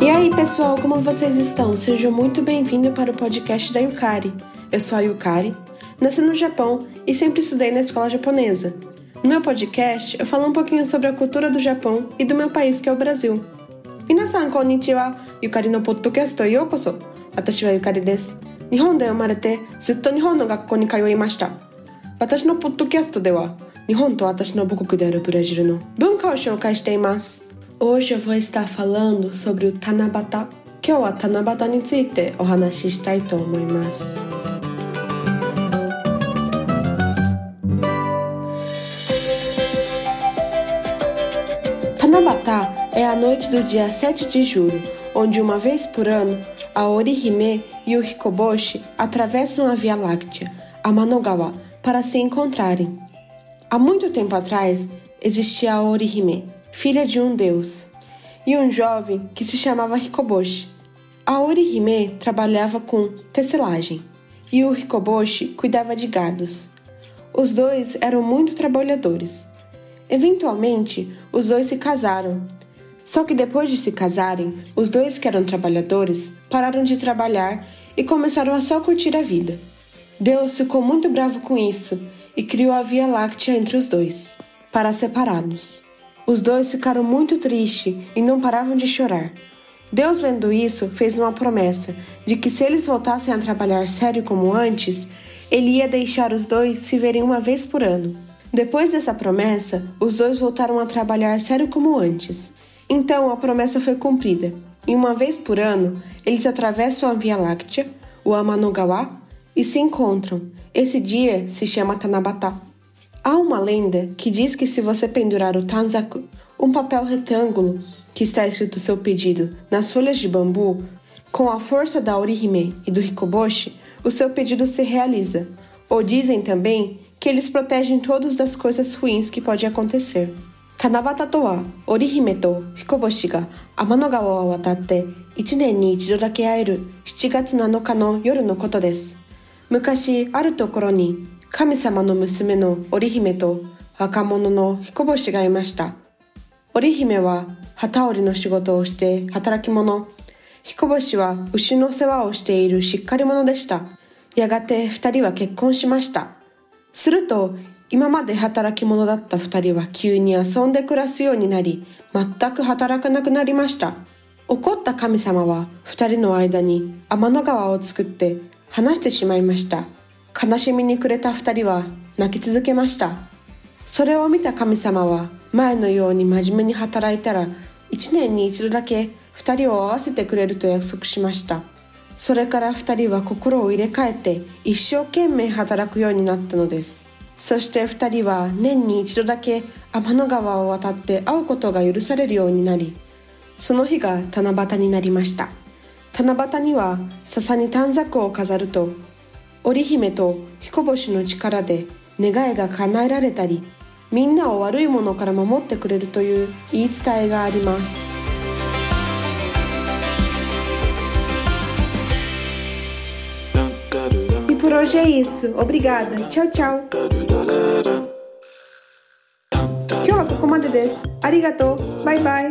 E aí, pessoal, como vocês estão? Sejam muito bem-vindos para o podcast da Yukari. Eu sou a Yukari, nasci no Japão e sempre estudei na escola japonesa. No meu podcast, eu falo um pouquinho sobre a cultura do Japão e do meu país, que é o Brasil. Minasan, konnichiwa. Yukari no podcast eu koso. Watashi wa Yukari desu. Nihon de no ni. Watashi no podcast 日本で生まれてずっと日本の学校に通いました。私のポッドキャストでは日本と私の母国であるブラジルの文化を紹介しています。Hoje eu vou estar falando sobre o Tanabata. 今日は七夕についてお話ししたいと思います。Tanabata é a noite do dia 7 de julho, onde uma vez por ano a Orihime e o Hikoboshi atravessam a Via Láctea, a Manogawa, para se encontrarem. Há muito tempo atrás existia a Orihime, filha de um deus, e um jovem que se chamava Hikoboshi. A Orihime trabalhava com tecelagem e o Hikoboshi cuidava de gados. Os dois eram muito trabalhadores. Eventualmente, os dois se casaram só que depois de se casarem, os dois que eram trabalhadores pararam de trabalhar e começaram a só curtir a vida. Deus ficou muito bravo com isso e criou a Via Láctea entre os dois, para separá-los. Os dois ficaram muito tristes e não paravam de chorar. Deus, vendo isso, fez uma promessa de que se eles voltassem a trabalhar sério como antes, ele ia deixar os dois se verem uma vez por ano. Depois dessa promessa, os dois voltaram a trabalhar sério como antes. Então a promessa foi cumprida. E uma vez por ano, eles atravessam a Via Láctea, o Amanogawa, e se encontram. Esse dia se chama Tanabata. Há uma lenda que diz que se você pendurar o Tanzaku, um papel retângulo que está escrito seu pedido, nas folhas de bambu, com a força da Orihime e do Hikoboshi, o seu pedido se realiza. Ou dizem também que eles protegem todos das coisas ruins que podem acontecer. 七夕とは織姫と彦星が天の川を渡って一年に一度だけ会える7月7日の夜のことです。 昔あるところに神様の娘の織姫と若者の彦星がいました。織姫は旗織りの仕事をして働き者。彦星は牛の世話をしているしっかり者でした。やがて二人は結婚しました。すると今まで働き者だった二人は急に遊んで暮らすようになり、全く働かなくなりました。怒った神様は二人の間に天の川を作って話してしまいました。悲しみに暮れた二人は泣き続けました。それを見た神様は前のように真面目に働いたら一年に一度だけ二人を会わせてくれると約束しました。それから二人は心を入れ替えて一生懸命働くようになったのです。そして2人は年に一度だけ天の川を渡って会うことが許されるようになりその日が七夕になりました七夕には笹に短冊を飾ると織姫と彦星の力で願いが叶えられたりみんなを悪いものから守ってくれるという言い伝えがあります por hoje é isso. Obrigada. Tchau, tchau. Arigato. Bye, bye.